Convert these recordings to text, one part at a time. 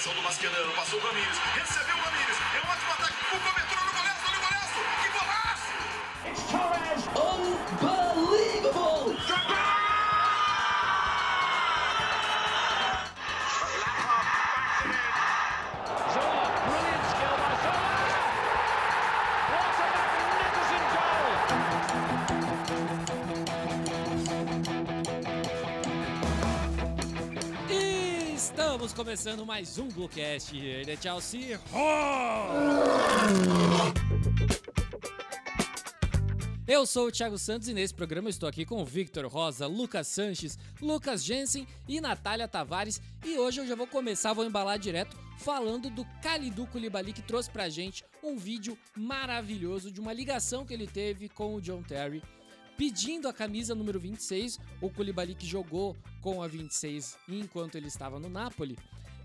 marcação do Mascherano, passou o Ramires, recebeu o Ramires, é um ótimo ataque, o cobertor no golaço, olha o golaço, que golaço! It's Torres! Unbelievable! Estamos começando mais um Bluecast. Ele é Chelsea. Eu sou o Thiago Santos e nesse programa estou aqui com o Victor Rosa, Lucas Sanches, Lucas Jensen e Natália Tavares. E hoje eu já vou começar, vou embalar direto falando do Kalidou Koulibaly que trouxe pra gente um vídeo maravilhoso de uma ligação que ele teve com o John Terry pedindo a camisa número 26, o Koulibaly que jogou com a 26 enquanto ele estava no Napoli,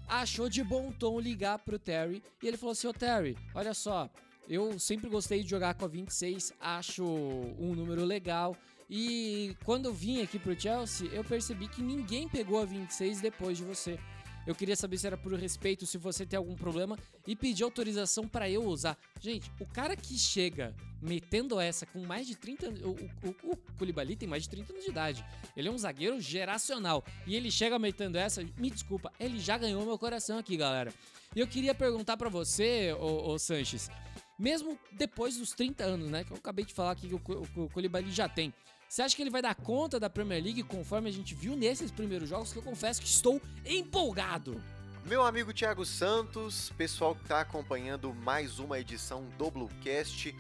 achou de bom tom ligar pro Terry e ele falou assim: "Ô Terry, olha só, eu sempre gostei de jogar com a 26, acho um número legal. E quando eu vim aqui pro Chelsea, eu percebi que ninguém pegou a 26 depois de você. Eu queria saber se era por respeito, se você tem algum problema e pedir autorização para eu usar. Gente, o cara que chega metendo essa com mais de 30 o, o, Koulibaly tem mais de 30 anos de idade. Ele é um zagueiro geracional e ele chega metendo essa, me desculpa, ele já ganhou meu coração aqui, galera. E eu queria perguntar para você, ô, ô Sanches, mesmo depois dos 30 anos, né, que eu acabei de falar aqui que o, Koulibaly já tem. Você acha que ele vai dar conta da Premier League conforme a gente viu nesses primeiros jogos? Que eu confesso que estou empolgado. Meu amigo Thiago Santos, pessoal que está acompanhando mais uma edição do Bluecast,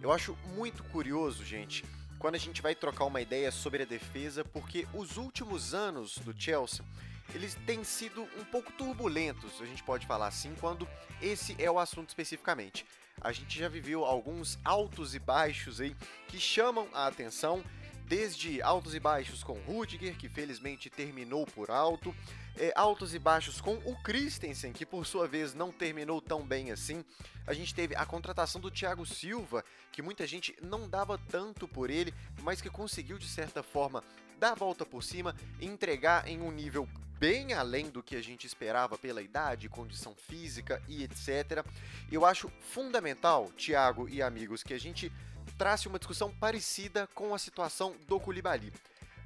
eu acho muito curioso, gente, quando a gente vai trocar uma ideia sobre a defesa, porque os últimos anos do Chelsea eles têm sido um pouco turbulentos, a gente pode falar assim, quando esse é o assunto especificamente. A gente já viveu alguns altos e baixos aí que chamam a atenção desde altos e baixos com Rudiger, que felizmente terminou por alto, é, altos e baixos com o Christensen, que por sua vez não terminou tão bem assim. A gente teve a contratação do Thiago Silva, que muita gente não dava tanto por ele, mas que conseguiu de certa forma dar a volta por cima e entregar em um nível bem além do que a gente esperava pela idade, condição física e etc. Eu acho fundamental, Thiago e amigos, que a gente trace uma discussão parecida com a situação do Koulibaly.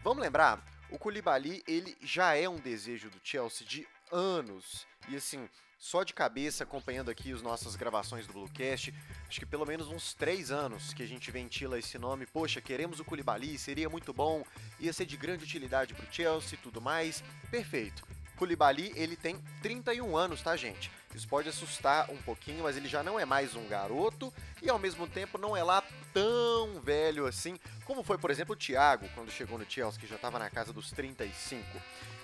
Vamos lembrar, o Koulibaly ele já é um desejo do Chelsea de anos. E assim, só de cabeça, acompanhando aqui as nossas gravações do Bluecast, acho que pelo menos uns três anos que a gente ventila esse nome. Poxa, queremos o Koulibaly, seria muito bom, ia ser de grande utilidade para o Chelsea e tudo mais. Perfeito. Koulibaly, ele tem 31 anos, tá, gente? Isso pode assustar um pouquinho, mas ele já não é mais um garoto e ao mesmo tempo não é lá tão velho assim, como foi, por exemplo, o Thiago, quando chegou no Chelsea, que já estava na casa dos 35.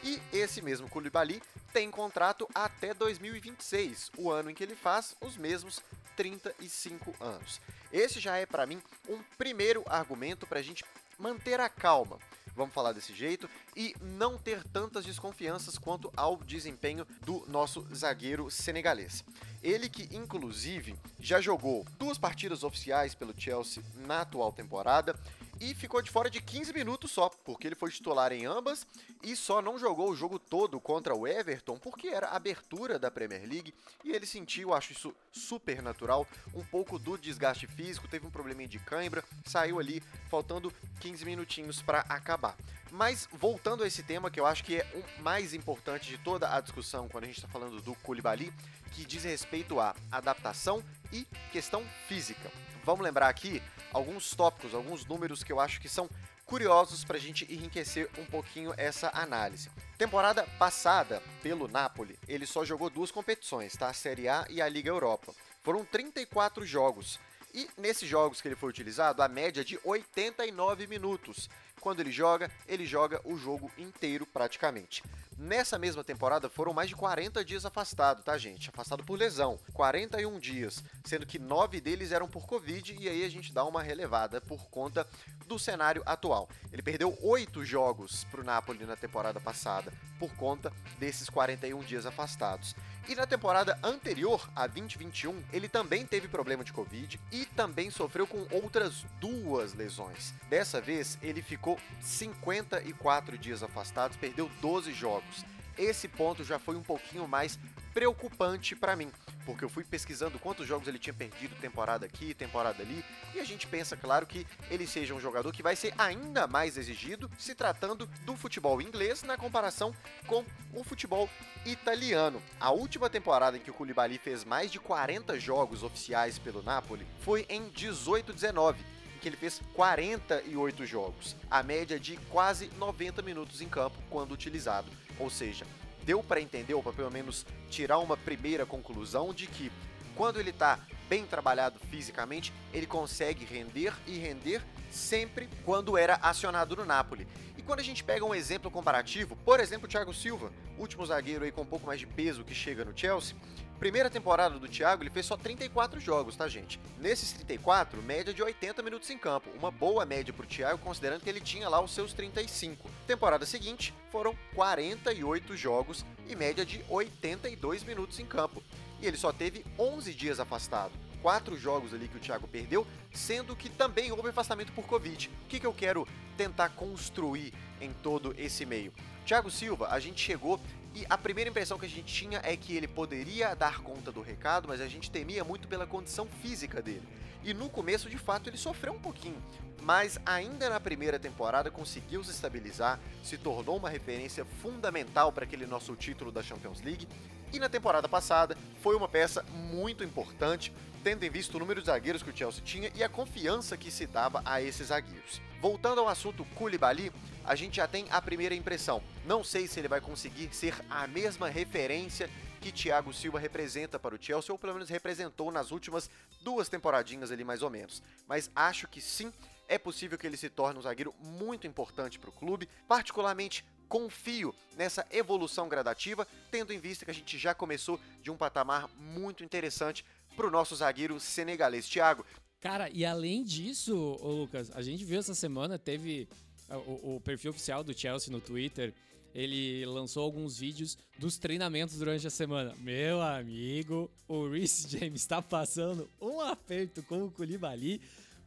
E esse mesmo Koulibaly tem contrato até 2026, o ano em que ele faz os mesmos 35 anos. Esse já é para mim um primeiro argumento para a gente manter a calma vamos falar desse jeito, e não ter tantas desconfianças quanto ao desempenho do nosso zagueiro senegalês. Ele que, inclusive, já jogou duas partidas oficiais pelo Chelsea na atual temporada e ficou de fora de 15 minutos só, porque ele foi titular em ambas e só não jogou o jogo todo contra o Everton porque era abertura da Premier League e ele sentiu, acho isso super natural, um pouco do desgaste físico, teve um probleminha de cãibra, saiu ali faltando 15 minutinhos para acabar. Mas voltando a esse tema que eu acho que é o mais importante de toda a discussão quando a gente está falando do Koulibaly, que diz respeito à adaptação e questão física. Vamos lembrar aqui alguns tópicos, alguns números que eu acho que são curiosos para a gente enriquecer um pouquinho essa análise. Temporada passada, pelo Napoli, ele só jogou duas competições, tá? A Série A e a Liga Europa. Foram 34 jogos. E nesses jogos que ele foi utilizado, a média de 89 minutos. Quando ele joga, ele joga o jogo inteiro praticamente. Nessa mesma temporada foram mais de 40 dias afastado, tá, gente? Afastado por lesão. 41 dias, sendo que 9 deles eram por Covid, e aí a gente dá uma relevada por conta do cenário atual. Ele perdeu 8 jogos para o Napoli na temporada passada, por conta desses 41 dias afastados. E na temporada anterior, a 2021, ele também teve problema de Covid e também sofreu com outras duas lesões. Dessa vez, ele ficou 54 dias afastado, perdeu 12 jogos. Esse ponto já foi um pouquinho mais preocupante para mim, porque eu fui pesquisando quantos jogos ele tinha perdido temporada aqui, temporada ali, e a gente pensa, claro, que ele seja um jogador que vai ser ainda mais exigido se tratando do futebol inglês na comparação com o futebol italiano. A última temporada em que o Koulibaly fez mais de 40 jogos oficiais pelo Napoli foi em 18-19 em que ele fez 48 jogos, a média de quase 90 minutos em campo quando utilizado. Ou seja, deu para entender, ou para pelo menos tirar uma primeira conclusão de que quando ele está bem trabalhado fisicamente, ele consegue render e render sempre quando era acionado no Napoli. E quando a gente pega um exemplo comparativo, por exemplo, o Thiago Silva, último zagueiro aí com um pouco mais de peso que chega no Chelsea, Primeira temporada do Thiago, ele fez só 34 jogos, tá, gente? Nesses 34, média de 80 minutos em campo. Uma boa média pro Thiago, considerando que ele tinha lá os seus 35. Temporada seguinte, foram 48 jogos e média de 82 minutos em campo. E ele só teve 11 dias afastado. Quatro jogos ali que o Thiago perdeu, sendo que também houve afastamento por Covid. O que, que eu quero tentar construir em todo esse meio? Thiago Silva, a gente chegou e a primeira impressão que a gente tinha é que ele poderia dar conta do recado, mas a gente temia muito pela condição física dele. E no começo, de fato, ele sofreu um pouquinho, mas ainda na primeira temporada conseguiu se estabilizar, se tornou uma referência fundamental para aquele nosso título da Champions League. E na temporada passada foi uma peça muito importante, tendo em vista o número de zagueiros que o Chelsea tinha e a confiança que se dava a esses zagueiros. Voltando ao assunto Koulibaly, a gente já tem a primeira impressão. Não sei se ele vai conseguir ser a mesma referência que Thiago Silva representa para o Chelsea, ou pelo menos representou nas últimas duas temporadinhas ali mais ou menos. Mas acho que sim, é possível que ele se torne um zagueiro muito importante para o clube, particularmente confio nessa evolução gradativa, tendo em vista que a gente já começou de um patamar muito interessante para o nosso zagueiro senegalês. Thiago. Cara, e além disso, Lucas, a gente viu essa semana, teve o, o, perfil oficial do Chelsea no Twitter, ele lançou alguns vídeos dos treinamentos durante a semana. Meu amigo, o Reece James está passando um aperto com o Koulibaly.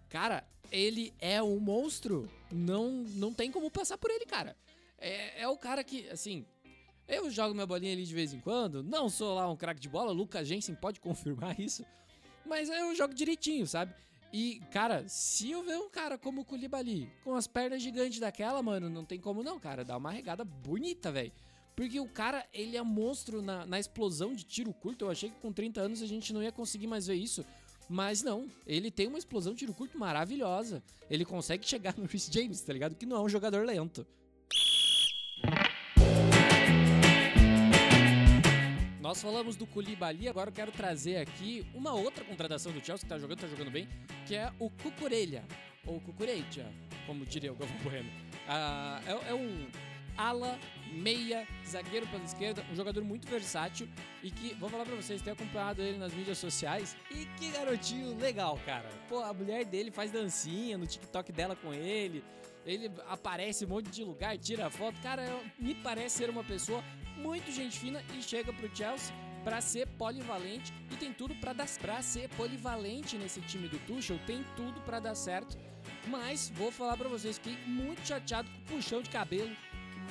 Cara, ele é um monstro. Não, não tem como passar por ele, cara. É, é o cara que, assim, eu jogo minha bolinha ali de vez em quando. Não sou lá um craque de bola. Lucas Jensen pode confirmar isso. Mas eu jogo direitinho, sabe? E, cara, se eu ver um cara como o Koulibaly, com as pernas gigantes daquela, mano, não tem como não, cara. Dá uma regada bonita, velho. Porque o cara, ele é monstro na, na explosão de tiro curto. Eu achei que com 30 anos a gente não ia conseguir mais ver isso. Mas não, ele tem uma explosão de tiro curto maravilhosa. Ele consegue chegar no Chris James, tá ligado? Que não é um jogador lento. Nós falamos do Koulibaly, agora eu quero trazer aqui uma outra contratação do Chelsea que tá jogando, tá jogando bem, que é o Cucurella, ou Cucuretia, como diria o Galvão Bueno. Ah, é, é um ala, meia, zagueiro pela esquerda, um jogador muito versátil e que, vou falar pra vocês, tenho acompanhado ele nas mídias sociais e que garotinho legal, cara. Pô, a mulher dele faz dancinha no TikTok dela com ele, ele aparece em um monte de lugar, tira foto. Cara, me parece ser uma pessoa muito gente fina e chega pro Chelsea para ser polivalente e tem tudo para dar para ser polivalente nesse time do Tuchel, tem tudo para dar certo. Mas vou falar para vocês que muito chateado com o puxão de cabelo.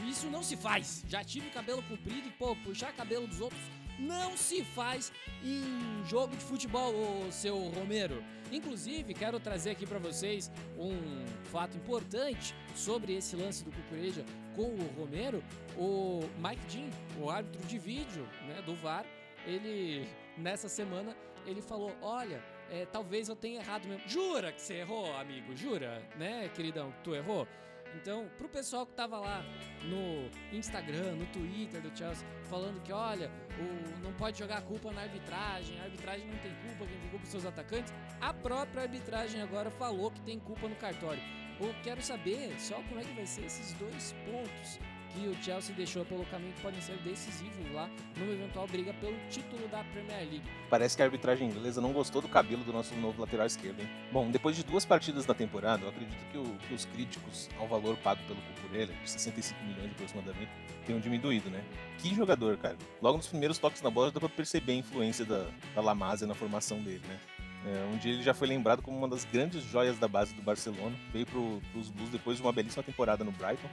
Isso não se faz. Já tive cabelo comprido e pô, puxar cabelo dos outros não se faz em jogo de futebol, ô, seu Romero. Inclusive, quero trazer aqui para vocês um fato importante sobre esse lance do Cucureja com o Romero. O Mike Dean, o árbitro de vídeo né, do VAR, ele nessa semana ele falou: Olha, é, talvez eu tenha errado mesmo. Jura que você errou, amigo? Jura, né, queridão, que tu errou? Então, pro pessoal que tava lá no Instagram, no Twitter do Chelsea, falando que, olha, o, não pode jogar a culpa na arbitragem, a arbitragem não tem culpa, quem tem culpa são os atacantes, a própria arbitragem agora falou que tem culpa no cartório. Eu quero saber só como é que vai ser esses dois pontos que o Chelsea deixou pelo caminho que podem ser decisivos lá numa eventual briga pelo título da Premier League. Parece que a arbitragem inglesa não gostou do cabelo do nosso novo lateral esquerdo, hein? Bom, depois de duas partidas da temporada, eu acredito que, o, que os críticos ao valor pago pelo Cucurella, de 65 milhões aproximadamente, tenham diminuído, né? Que jogador, cara. Logo nos primeiros toques na bola dá pra perceber a influência da, da Lamazia na formação dele, né? É, dia ele já foi lembrado como uma das grandes joias da base do Barcelona. Veio para os Blues depois de uma belíssima temporada no Brighton.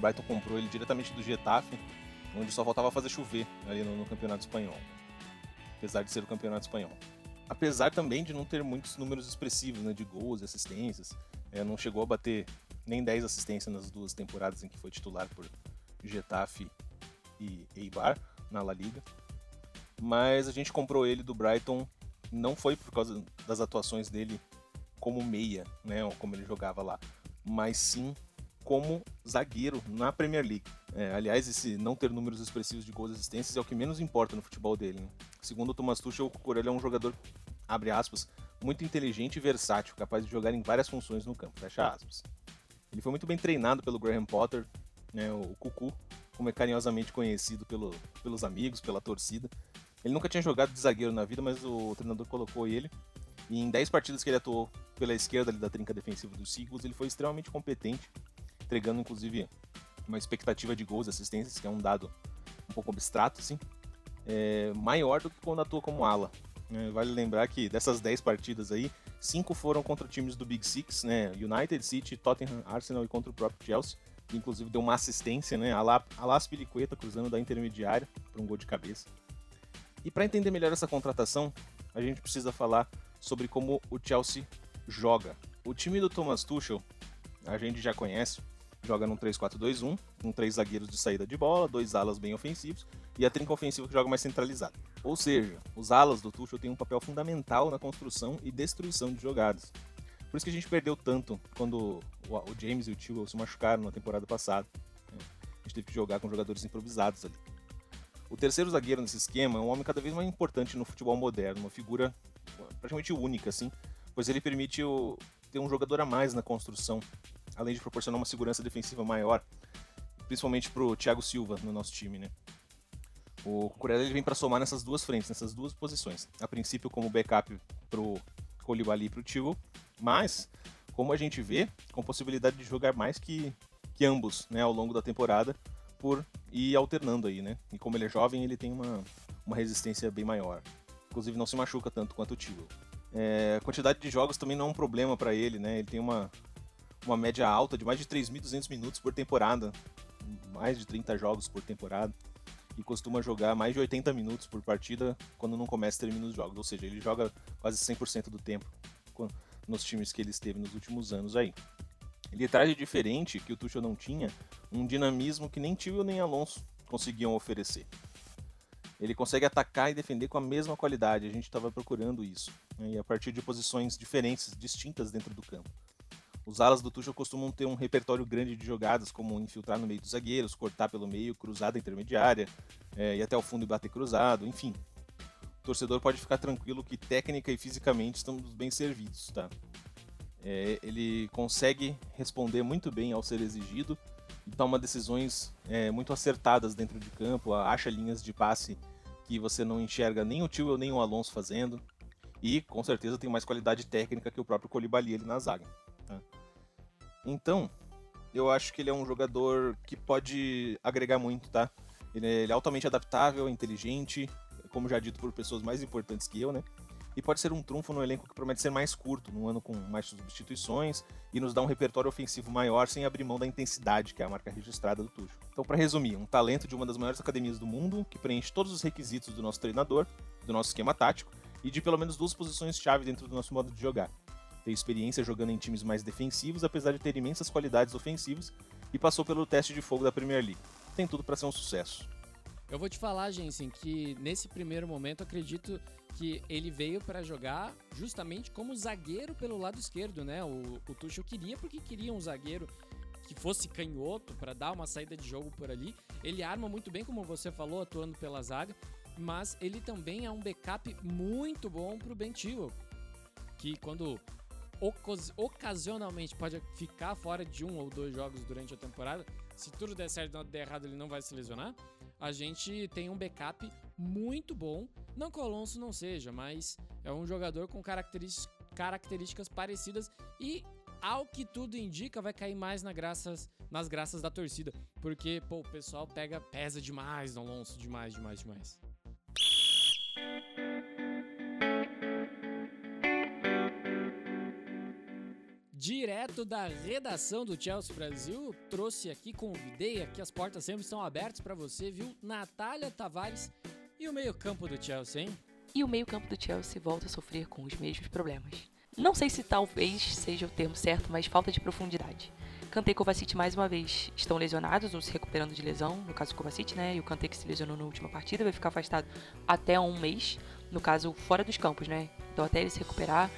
Brighton comprou ele diretamente do Getafe onde só faltava fazer chover ali no, no campeonato espanhol, apesar de ser o campeonato espanhol. Apesar também de não ter muitos números expressivos né, de gols e assistências, é, não chegou a bater nem 10 assistências nas duas temporadas em que foi titular por Getafe e Eibar na La Liga. Mas a gente comprou ele do Brighton não foi por causa das atuações dele como meia, né, ou como ele jogava lá, mas sim como zagueiro na Premier League. É, aliás, esse não ter números expressivos de gols e assistências é o que menos importa no futebol dele. Né? Segundo o Thomas Tuchel, o Cucurella é um jogador, abre aspas, muito inteligente e versátil, capaz de jogar em várias funções no campo, fecha aspas. Ele foi muito bem treinado pelo Graham Potter, né, o Cucu, como é carinhosamente conhecido pelo, pelos amigos, pela torcida. Ele nunca tinha jogado de zagueiro na vida, mas o treinador colocou ele. E em 10 partidas que ele atuou pela esquerda ali da trinca defensiva dos Seagulls, ele foi extremamente competente, entregando inclusive uma expectativa de gols e assistências, que é um dado um pouco abstrato, assim, é, maior do que quando atua como ala. É, vale lembrar que dessas 10 partidas aí, 5 foram contra times do Big Six, né? United, City, Tottenham, Arsenal e contra o próprio Chelsea, que inclusive deu uma assistência, né? A Las Piliqueta cruzando da intermediária para um gol de cabeça. E para entender melhor essa contratação, a gente precisa falar sobre como o Chelsea joga. O time do Thomas Tuchel, a gente já conhece, joga num 3-4-2-1, com três zagueiros de saída de bola, dois alas bem ofensivos e a trinca ofensiva que joga mais centralizado. Ou seja, os alas do Tuchel têm um papel fundamental na construção e destruição de jogadas. Por isso que a gente perdeu tanto quando o James e o Tio se machucaram na temporada passada. A gente teve que jogar com jogadores improvisados ali. O terceiro zagueiro nesse esquema é um homem cada vez mais importante no futebol moderno, uma figura praticamente única, assim, pois ele permite o, ter um jogador a mais na construção, além de proporcionar uma segurança defensiva maior, principalmente para o Thiago Silva no nosso time, né? O Cucurella ele vem para somar nessas duas frentes, nessas duas posições. A princípio como backup pro Colibali e pro Tio, mas como a gente vê, com possibilidade de jogar mais que, que ambos, né, ao longo da temporada, por ir alternando aí, né? E como ele é jovem, ele tem uma, uma resistência bem maior. Inclusive não se machuca tanto quanto o Tio. É, a quantidade de jogos também não é um problema para ele, né? Ele tem uma, uma média alta de mais de 3.200 minutos por temporada, mais de 30 jogos por temporada, e costuma jogar mais de 80 minutos por partida quando não começa e termina os jogos. Ou seja, ele joga quase 100% do tempo nos times que ele esteve nos últimos anos aí. Ele traz de diferente, que o Tuchel não tinha, um dinamismo que nem Tio nem Alonso conseguiam oferecer. Ele consegue atacar e defender com a mesma qualidade, a gente estava procurando isso, né? e a partir de posições diferentes, distintas dentro do campo. Os alas do Tuchel costumam ter um repertório grande de jogadas, como infiltrar no meio dos zagueiros, cortar pelo meio, cruzada intermediária, é, ir até o fundo e bater cruzado, enfim. O torcedor pode ficar tranquilo que técnica e fisicamente estamos bem servidos, tá? É, ele consegue responder muito bem ao ser exigido e toma decisões é, muito acertadas dentro de campo, acha linhas de passe que você não enxerga nem o Tio nem o Alonso fazendo. E com certeza tem mais qualidade técnica que o próprio Colibali ele na zaga. Então, eu acho que ele é um jogador que pode agregar muito, tá? Ele é, ele é altamente adaptável, inteligente, como já dito por pessoas mais importantes que eu, né? e pode ser um trunfo no elenco que promete ser mais curto, num ano com mais substituições e nos dá um repertório ofensivo maior sem abrir mão da intensidade, que é a marca registrada do Tuchel. Então, para resumir, um talento de uma das maiores academias do mundo, que preenche todos os requisitos do nosso treinador, do nosso esquema tático e de pelo menos duas posições-chave dentro do nosso modo de jogar. Tem experiência jogando em times mais defensivos, apesar de ter imensas qualidades ofensivas, e passou pelo teste de fogo da Premier League. Tem tudo para ser um sucesso. Eu vou te falar, Jensen, que nesse primeiro momento acredito que ele veio para jogar justamente como zagueiro pelo lado esquerdo, né? O, o Tuchel queria porque queria um zagueiro que fosse canhoto para dar uma saída de jogo por ali. Ele arma muito bem, como você falou, atuando pela zaga, mas ele também é um backup muito bom para o Ben que quando ocasionalmente pode ficar fora de um ou dois jogos durante a temporada, se tudo der certo não der errado, ele não vai se lesionar a gente tem um backup muito bom. Não que o Alonso não seja, mas é um jogador com características, características parecidas e, ao que tudo indica, vai cair mais na graças, nas graças da torcida. Porque, pô, o pessoal pega, pesa demais no Alonso, demais, demais, demais. Direto da redação do Chelsea Brasil, trouxe aqui, convidei aqui, as portas sempre estão abertas para você, viu? Natália Tavares e o meio-campo do Chelsea, hein? E o meio-campo do Chelsea volta a sofrer com os mesmos problemas. Não sei se talvez seja o termo certo, mas falta de profundidade. Kanté e Kovacic mais uma vez estão lesionados ou se recuperando de lesão, no caso Kovacic, né? E o Kanté que se lesionou na última partida vai ficar afastado até um mês, no caso fora dos campos, né? Então até ele se recuperar,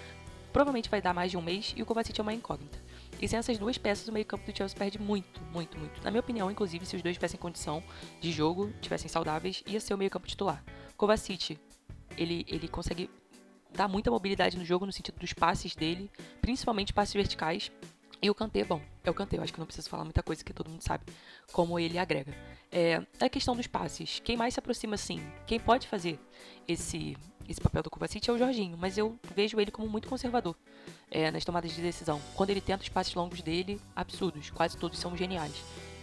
provavelmente vai dar mais de um mês e o Kovacic é uma incógnita. E sem essas duas peças, o meio-campo do Chelsea perde muito, muito, muito. Na minha opinião, inclusive, se os dois tivessem condição de jogo, tivessem saudáveis, ia ser o meio-campo titular. Kovacic, ele, ele consegue dar muita mobilidade no jogo no sentido dos passes dele, principalmente passes verticais. E o Kanté, bom, é o Kanté, eu acho que não preciso falar muita coisa que todo mundo sabe como ele agrega. É, a questão dos passes, quem mais se aproxima assim, quem pode fazer esse esse papel do Kovacic é o Jorginho, mas eu vejo ele como muito conservador é, nas tomadas de decisão. Quando ele tenta os passes longos dele, absurdos, quase todos são geniais.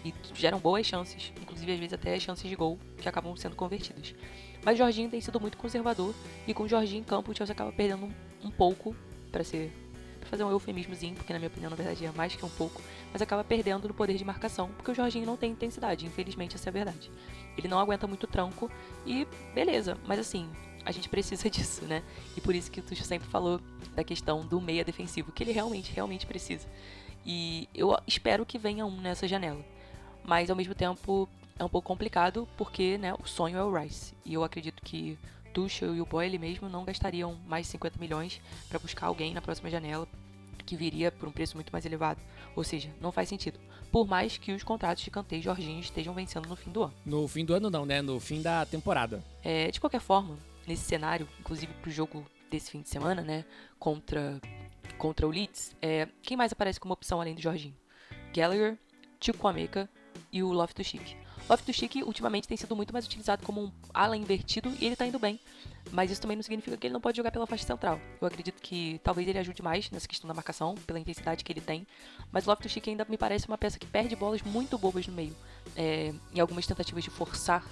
E geram boas chances, inclusive às vezes até chances de gol que acabam sendo convertidas. Mas Jorginho tem sido muito conservador e com o Jorginho em campo o Chelsea acaba perdendo um, pouco para ser fazer um eufemismozinho, porque na minha opinião na verdade é mais que um pouco, mas acaba perdendo no poder de marcação, porque o Jorginho não tem intensidade, infelizmente essa é a verdade. Ele não aguenta muito tranco e beleza, mas assim, a gente precisa disso, né? E por isso que o Tuxo sempre falou da questão do meia defensivo, que ele realmente, realmente precisa. E eu espero que venha um nessa janela. Mas ao mesmo tempo é um pouco complicado porque, né, o sonho é o Rice. E eu acredito que Tuchel e o Boyle mesmo não gastariam mais 50 milhões para buscar alguém na próxima janela que viria por um preço muito mais elevado. Ou seja, não faz sentido. Por mais que os contratos de Kanté e Jorginho estejam vencendo no fim do ano. No fim do ano não, né? No fim da temporada. É, de qualquer forma, nesse cenário, inclusive pro jogo desse fim de semana, né, contra contra o Leeds, é, quem mais aparece como opção além do Jorginho? Gallagher, Chukwuemeka e o Loftus-Cheek. Loftus-Cheek ultimamente tem sido muito mais utilizado como um ala invertido e ele tá indo bem. Mas isso também não significa que ele não pode jogar pela faixa central. Eu acredito que talvez ele ajude mais nessa questão da marcação, pela intensidade que ele tem. Mas o Loftus-Cheek ainda me parece uma peça que perde bolas muito bobas no meio. É, em algumas tentativas de forçar,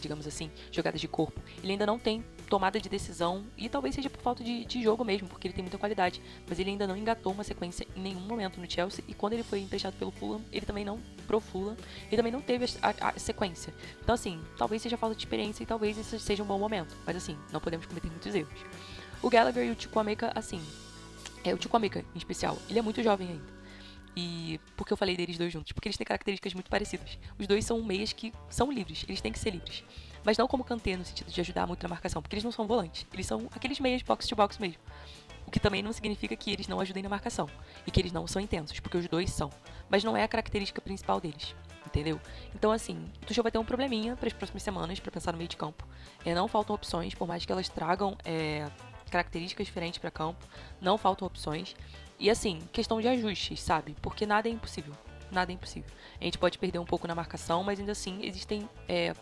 digamos assim, jogadas de corpo. Ele ainda não tem tomada de decisão e talvez seja por falta de, de, jogo mesmo, porque ele tem muita qualidade. Mas ele ainda não engatou uma sequência em nenhum momento no Chelsea e quando ele foi emprestado pelo Fulham, ele também não pro Fulham, ele também não teve a, a, sequência. Então assim, talvez seja falta de experiência e talvez esse seja um bom momento. Mas assim, não podemos cometer muitos erros. O Gallagher e o Chukwuemeka, assim, é o Chukwuemeka em especial, ele é muito jovem ainda. E por que eu falei deles dois juntos? Porque eles têm características muito parecidas. Os dois são meias que são livres, eles têm que ser livres. Mas não como Kanté no sentido de ajudar muito na marcação, porque eles não são volantes. Eles são aqueles meias box to box mesmo. Que também não significa que eles não ajudem na marcação e que eles não são intensos, porque os dois são. Mas não é a característica principal deles, entendeu? Então assim, o Tuchel vai ter um probleminha para as próximas semanas para pensar no meio de campo. É, não faltam opções, por mais que elas tragam é, características diferentes para campo, não faltam opções. E assim, questão de ajustes, sabe? Porque nada é impossível. Nada é impossível. A gente pode perder um pouco na marcação, mas ainda assim existem é,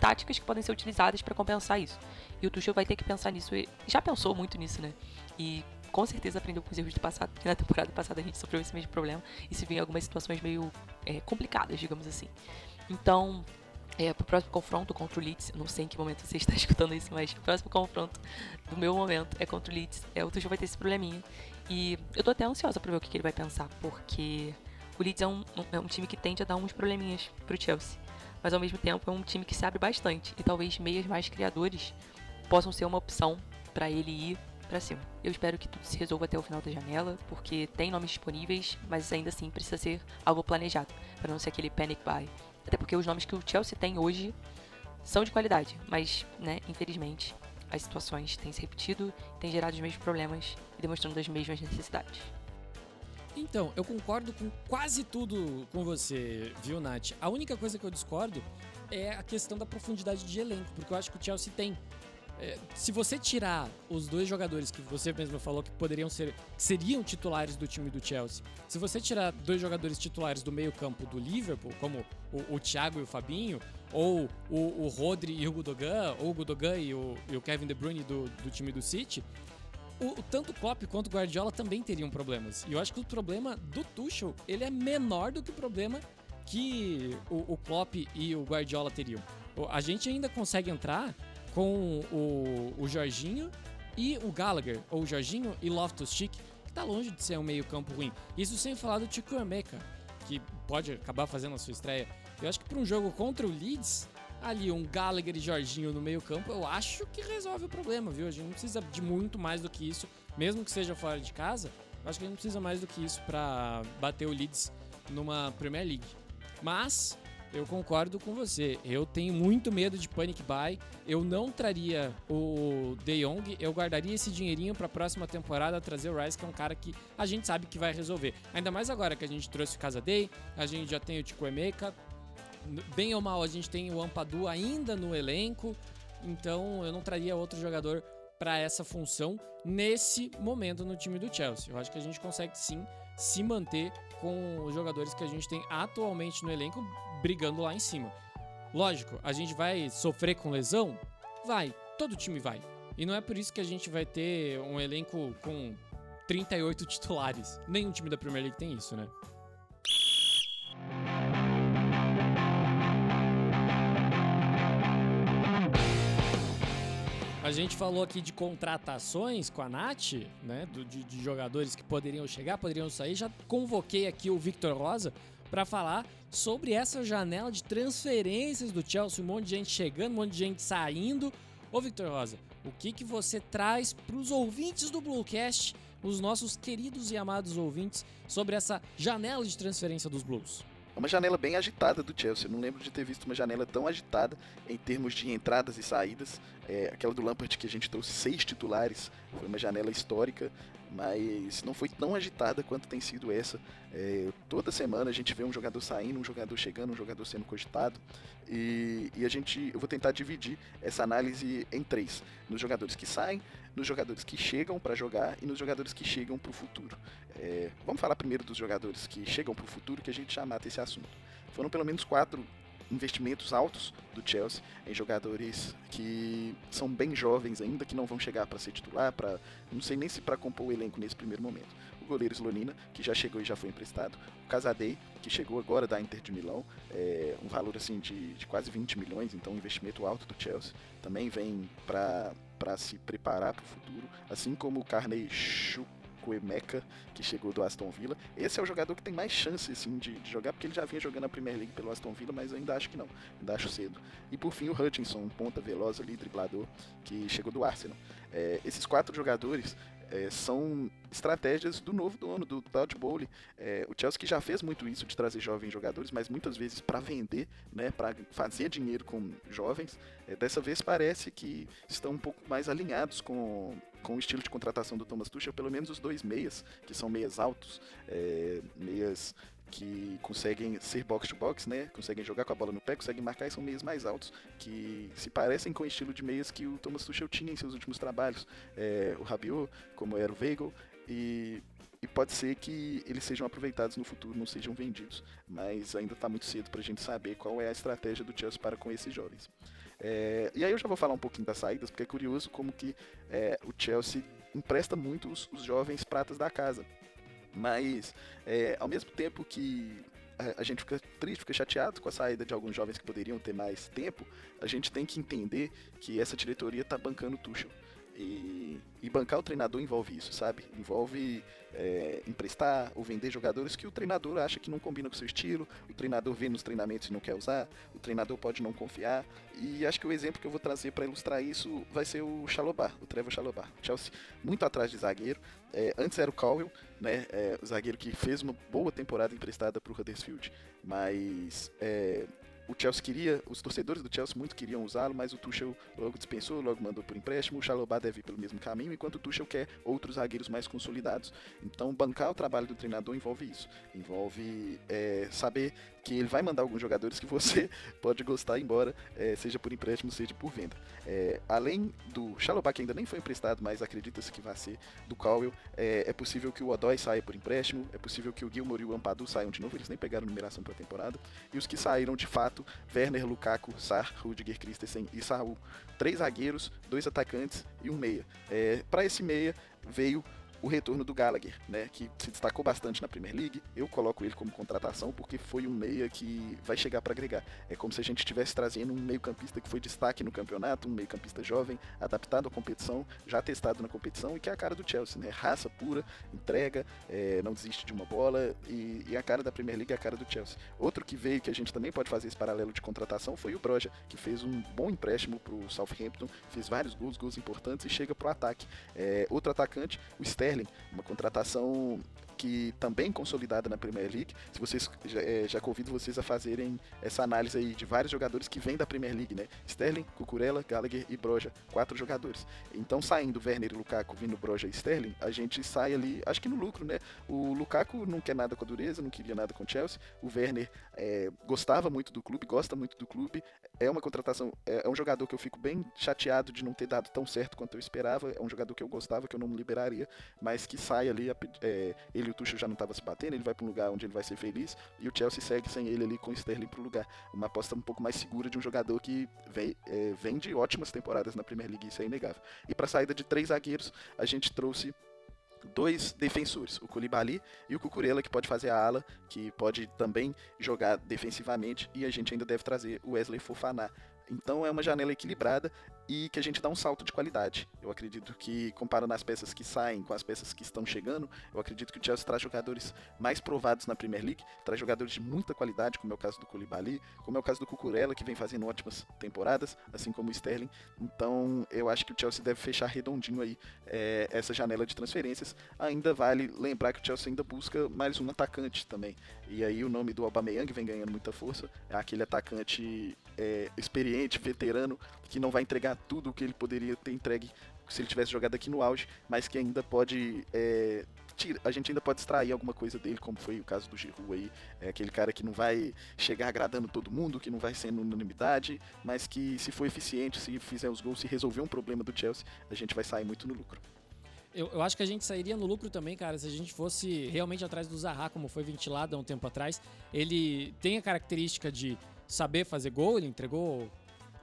táticas que podem ser utilizadas para compensar isso. E o Tuchel vai ter que pensar nisso. Já pensou muito nisso, né? E com certeza aprendeu com os erros do passado, porque na temporada passada a gente sofreu esse mesmo problema e se viu em algumas situações meio é, complicadas, digamos assim. Então, é, pro próximo confronto contra o Leeds, não sei em que momento você está escutando isso, mas o próximo confronto do meu momento é contra o Leeds. É, o Tuchel vai ter esse probleminha. E eu tô até ansiosa pra ver o que, que ele vai pensar, porque o Leeds é um, é um time que tende a dar uns probleminhas pro Chelsea. Mas ao mesmo tempo é um time que se abre bastante. E talvez meias mais criadores possam ser uma opção para ele ir para cima. Eu espero que tudo se resolva até o final da janela, porque tem nomes disponíveis, mas ainda assim precisa ser algo planejado, para não ser aquele panic buy. Até porque os nomes que o Chelsea tem hoje são de qualidade, mas, né, infelizmente, as situações têm se repetido, têm gerado os mesmos problemas e demonstrando as mesmas necessidades. Então, eu concordo com quase tudo com você, viu, Nath? A única coisa que eu discordo é a questão da profundidade de elenco, porque eu acho que o Chelsea tem. É, se você tirar os dois jogadores que você mesmo falou que poderiam ser, que seriam titulares do time do Chelsea, se você tirar dois jogadores titulares do meio-campo do Liverpool, como o, o Thiago e o Fabinho, ou o, o Rodri e o Gudogan, ou o Gudogan e o, e o Kevin De Bruyne do, do time do City, o, tanto Klopp quanto Guardiola também teriam problemas. E eu acho que o problema do Tuchel, ele é menor do que o problema que o, o Klopp e o Guardiola teriam. A gente ainda consegue entrar com o, o Jorginho e o Gallagher, ou Jorginho e Loftus-Cheek, tá longe de ser um meio campo ruim. Isso sem falar do Chukwuemeka, que pode acabar fazendo a sua estreia. Eu acho que para um jogo contra o Leeds, ali um Gallagher e Jorginho no meio campo, eu acho que resolve o problema, viu? A gente não precisa de muito mais do que isso, mesmo que seja fora de casa. Eu acho que a gente não precisa mais do que isso para bater o Leeds numa Premier League. Mas eu concordo com você. Eu tenho muito medo de panic buy. Eu não traria o De Jong. Eu guardaria esse dinheirinho para a próxima temporada trazer o Rice, que é um cara que a gente sabe que vai resolver. Ainda mais agora que a gente trouxe o Casa Day, a gente já tem o Tico Emeka. Bem ou mal, a gente tem o Ampadu ainda no elenco. Então eu não traria outro jogador para essa função nesse momento no time do Chelsea. Eu acho que a gente consegue sim se manter com os jogadores que a gente tem atualmente no elenco brigando lá em cima. Lógico, a gente vai sofrer com lesão? Vai, todo time vai. E não é por isso que a gente vai ter um elenco com 38 titulares. Nenhum time da Premier League tem isso, né? A gente falou aqui de contratações com a Nath, né? Do, de, de, jogadores que poderiam chegar, poderiam sair. Já convoquei aqui o Victor Rosa para falar sobre essa janela de transferências do Chelsea. Um monte de gente chegando, um monte de gente saindo. Ô, Victor Rosa, o que, que você traz para os ouvintes do Bluecast, os nossos queridos e amados ouvintes, sobre essa janela de transferência dos Blues? É uma janela bem agitada do Chelsea. Eu não lembro de ter visto uma janela tão agitada em termos de entradas e saídas. É, aquela do Lampard que a gente trouxe seis titulares foi uma janela histórica, mas não foi tão agitada quanto tem sido essa. É, toda semana a gente vê um jogador saindo, um jogador chegando, um jogador sendo cogitado. E, e a gente, eu vou tentar dividir essa análise em três: nos jogadores que saem, nos jogadores que chegam para jogar e nos jogadores que chegam para o futuro. É, vamos falar primeiro dos jogadores que chegam para o futuro, que a gente já mata esse assunto. Foram pelo menos quatro investimentos altos do Chelsea em jogadores que são bem jovens ainda, que não vão chegar para ser titular, para não sei nem se para compor o elenco nesse primeiro momento. O goleiro Slonina, que já chegou e já foi emprestado. O Casadei, que chegou agora da Inter de Milão, é, um valor assim de, de quase 20 milhões, então um investimento alto do Chelsea. Também vem para para se preparar para o futuro, assim como o Carney Chuk Chukwuemeka, que chegou do Aston Villa. Esse é o jogador que tem mais chance assim, de, de, jogar, porque ele já vinha jogando na Premier League pelo Aston Villa, mas ainda acho que não, ainda acho cedo. E por fim o Hutchinson, um ponta veloz ali, driblador, que chegou do Arsenal. É, esses quatro jogadores é, são estratégias do novo dono, do Todd Bowley. É, o Chelsea que já fez muito isso de trazer jovens jogadores, mas muitas vezes para vender, né, para fazer dinheiro com jovens. É, dessa vez parece que estão um pouco mais alinhados com, com o estilo de contratação do Thomas Tuchel, pelo menos os dois meias, que são meias altos, é, meias que conseguem ser box to box, né? Conseguem jogar com a bola no pé, conseguem marcar e são meias mais altos, que se parecem com o estilo de meias que o Thomas Tuchel tinha em seus últimos trabalhos. É, o Rabiot, como era o Weigl, e, e pode ser que eles sejam aproveitados no futuro, não sejam vendidos. Mas ainda está muito cedo para a gente saber qual é a estratégia do Chelsea para com esses jovens. É, e aí eu já vou falar um pouquinho das saídas, porque é curioso como que é, o Chelsea empresta muito os, os jovens pratas da casa. Mas, é, ao mesmo tempo que a, a gente fica triste, fica chateado com a saída de alguns jovens que poderiam ter mais tempo, a gente tem que entender que essa diretoria está bancando o Tuchel. E, e, bancar o treinador envolve isso, sabe? Envolve é, emprestar ou vender jogadores que o treinador acha que não combina com o seu estilo, o treinador vê nos treinamentos e não quer usar, o treinador pode não confiar. E acho que o exemplo que eu vou trazer para ilustrar isso vai ser o Chalobar, o Trevor Chalobar. Chelsea muito atrás de zagueiro. É, antes era o Cowell, né? É, o zagueiro que fez uma boa temporada emprestada para o Huddersfield, mas é, o Chelsea queria, os torcedores do Chelsea muito queriam usá-lo, mas o Tuchel logo dispensou, logo mandou por empréstimo. O Chalobah deve ir pelo mesmo caminho, enquanto o Tuchel quer outros zagueiros mais consolidados. Então, bancar o trabalho do treinador envolve isso. Envolve é, saber que ele vai mandar alguns jogadores que você pode gostar, embora é, seja por empréstimo, seja por venda. É, além do Chalobah, que ainda nem foi emprestado, mas acredita-se que vai ser, do Cowell, é, é, possível que o Odoi saia por empréstimo, é possível que o Gilmore e o Ampadu saiam de novo, eles nem pegaram numeração para a temporada, e os que saíram de fato, Werner, Lukaku, Sar, Rudiger, Christensen e Saul. Três zagueiros, dois atacantes e um meia. É, para esse meia veio o retorno do Gallagher, né, que se destacou bastante na Premier League. Eu coloco ele como contratação porque foi um meia que vai chegar para agregar. É como se a gente estivesse trazendo um meio-campista que foi destaque no campeonato, um meio-campista jovem, adaptado à competição, já testado na competição e que é a cara do Chelsea, né? Raça pura, entrega, é, não desiste de uma bola e, e, a cara da Premier League é a cara do Chelsea. Outro que veio que a gente também pode fazer esse paralelo de contratação foi o Broja, que fez um bom empréstimo pro Southampton, fez vários gols, gols importantes e chega pro ataque. É, outro atacante, o Sterling, uma contratação que também consolidada na Premier League. Se vocês já, é, já convido vocês a fazerem essa análise aí de vários jogadores que vêm da Premier League, né? Sterling, Cucurella, Gallagher e Broja, quatro jogadores. Então, saindo Werner e Lukaku, vindo Broja e Sterling, a gente sai ali, acho que no lucro, né? O Lukaku não quer nada com a dureza, não queria nada com o Chelsea. O Werner é, gostava muito do clube, gosta muito do clube. É uma contratação, é, é um jogador que eu fico bem chateado de não ter dado tão certo quanto eu esperava. É um jogador que eu gostava, que eu não me liberaria, mas que sai ali, é, ele e o Tuchel já não estava se batendo, ele vai para um lugar onde ele vai ser feliz e o Chelsea segue sem ele ali com o Sterling para o lugar. Uma aposta um pouco mais segura de um jogador que vem, é, vem de ótimas temporadas na Premier League, isso é inegável. E para a saída de três zagueiros, a gente trouxe dois defensores, o Koulibaly e o Cucurella, que pode fazer a ala, que pode também jogar defensivamente, e a gente ainda deve trazer o Wesley Fofana. Então é uma janela equilibrada e que a gente dá um salto de qualidade. Eu acredito que, comparando as peças que saem com as peças que estão chegando, eu acredito que o Chelsea traz jogadores mais provados na Premier League, traz jogadores de muita qualidade, como é o caso do Koulibaly, como é o caso do Cucurella, que vem fazendo ótimas temporadas, assim como o Sterling. Então, eu acho que o Chelsea deve fechar redondinho aí é, essa janela de transferências. Ainda vale lembrar que o Chelsea ainda busca mais um atacante também. E aí o nome do Aubameyang vem ganhando muita força, é aquele atacante é, experiente, veterano, que não vai entregar tudo o que ele poderia ter entregue se ele tivesse jogado aqui no auge, mas que ainda pode é, a gente ainda pode extrair alguma coisa dele, como foi o caso do Giroud aí, é aquele cara que não vai chegar agradando todo mundo, que não vai sendo unanimidade, mas que se for eficiente, se fizer os gols, se resolver um problema do Chelsea, a gente vai sair muito no lucro. Eu, eu, acho que a gente sairia no lucro também, cara, se a gente fosse realmente atrás do Zaha, como foi ventilado há um tempo atrás. Ele tem a característica de saber fazer gol, ele entregou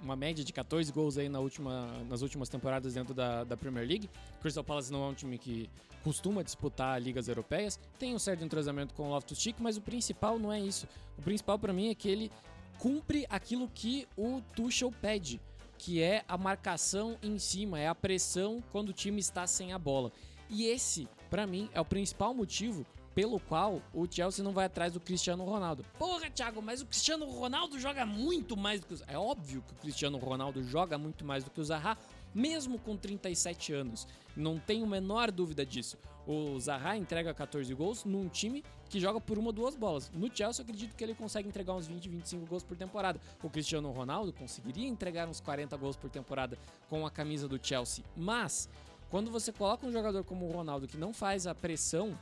uma média de 14 gols aí na última, nas últimas temporadas dentro da, da Premier League. Crystal Palace não é um time que costuma disputar ligas europeias, tem um certo entrosamento com o Loftus-Cheek, mas o principal não é isso. O principal para mim é que ele cumpre aquilo que o Tuchel pede, que é a marcação em cima, é a pressão quando o time está sem a bola. E esse, para mim, é o principal motivo pelo qual o Chelsea não vai atrás do Cristiano Ronaldo. Porra, Thiago, mas o Cristiano Ronaldo joga muito mais do que o É óbvio que o Cristiano Ronaldo joga muito mais do que o Zaha, mesmo com 37 anos. Não tenho a menor dúvida disso. O Zaha entrega 14 gols num time que joga por uma ou duas bolas. No Chelsea, eu acredito que ele consegue entregar uns 20, 25 gols por temporada. O Cristiano Ronaldo conseguiria entregar uns 40 gols por temporada com a camisa do Chelsea. Mas, quando você coloca um jogador como o Ronaldo que não faz a pressão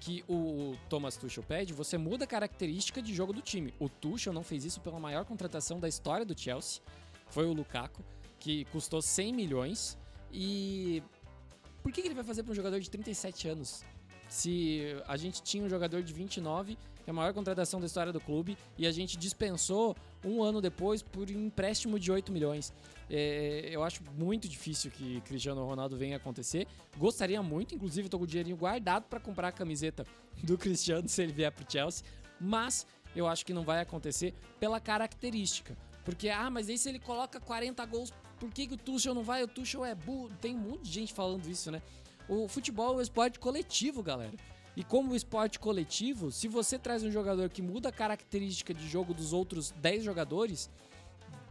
que o Thomas Tuchel pede, você muda a característica de jogo do time. O Tuchel não fez isso pela maior contratação da história do Chelsea, foi o Lukaku, que custou 100 milhões. E por que ele vai fazer para um jogador de 37 anos? Se a gente tinha um jogador de 29, que é a maior contratação da história do clube, e a gente dispensou um ano depois por empréstimo de 8 milhões. É, eu acho muito difícil que Cristiano Ronaldo venha acontecer. Gostaria muito, inclusive estou com o dinheirinho guardado para comprar a camiseta do Cristiano se ele vier para o Chelsea, mas eu acho que não vai acontecer pela característica. Porque, ah, mas aí se ele coloca 40 gols, por que, que o Tuchel não vai? O Tuchel é burro. Tem um monte de gente falando isso, né? O futebol é um esporte coletivo, galera. E como esporte coletivo, se você traz um jogador que muda a característica de jogo dos outros 10 jogadores,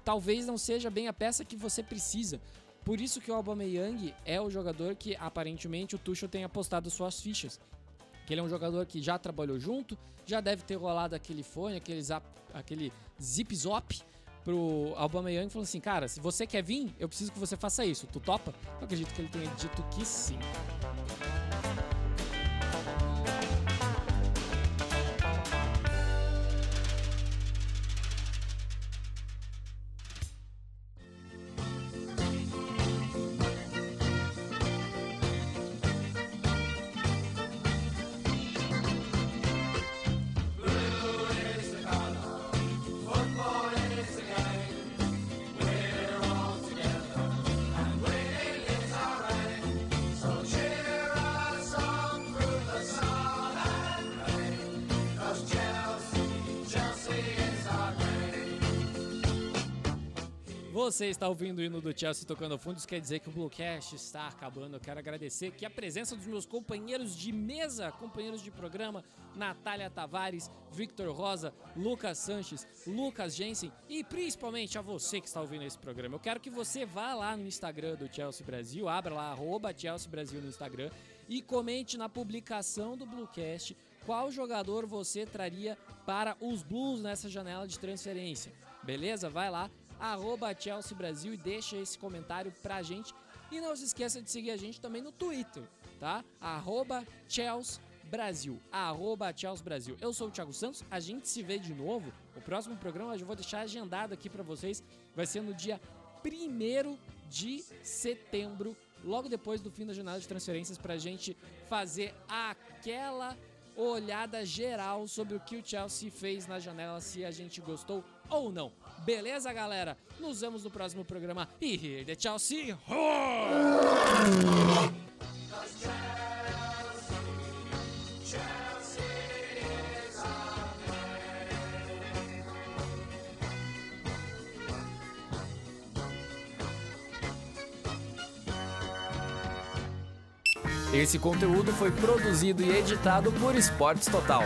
talvez não seja bem a peça que você precisa. Por isso que o Aubameyang é o jogador que aparentemente o Tuchel tem apostado suas fichas. Que ele é um jogador que já trabalhou junto, já deve ter rolado aquele fone, aquele, zap, aquele zip-zop pro Aubameyang e falou assim, cara, se você quer vir, eu preciso que você faça isso. Tu topa? Eu acredito que ele tenha dito que sim. Você está ouvindo o hino do Chelsea tocando ao fundo, isso quer dizer que o Bluecast está acabando. Eu quero agradecer aqui a presença dos meus companheiros de mesa, companheiros de programa, Natália Tavares, Victor Rosa, Lucas Sanches, Lucas Jensen e principalmente a você que está ouvindo esse programa. Eu quero que você vá lá no Instagram do Chelsea Brasil, abra lá, arroba Chelsea Brasil no Instagram e comente na publicação do Bluecast qual jogador você traria para os Blues nessa janela de transferência. Beleza? Vai lá, arroba Chelsea Brasil e deixa esse comentário pra gente. E não se esqueça de seguir a gente também no Twitter, tá? Arroba Chelsea Brasil, arroba Chelsea Brasil. Eu sou o Thiago Santos, a gente se vê de novo. O próximo programa eu vou deixar agendado aqui para vocês. Vai ser no dia 1 de setembro, logo depois do fim da jornada de transferências, pra gente fazer aquela olhada geral sobre o que o Chelsea fez na janela, se a gente gostou ou não. Beleza, galera? Nos vemos no próximo programa. E here the Chelsea! Esse conteúdo foi produzido e editado por Esportes Total.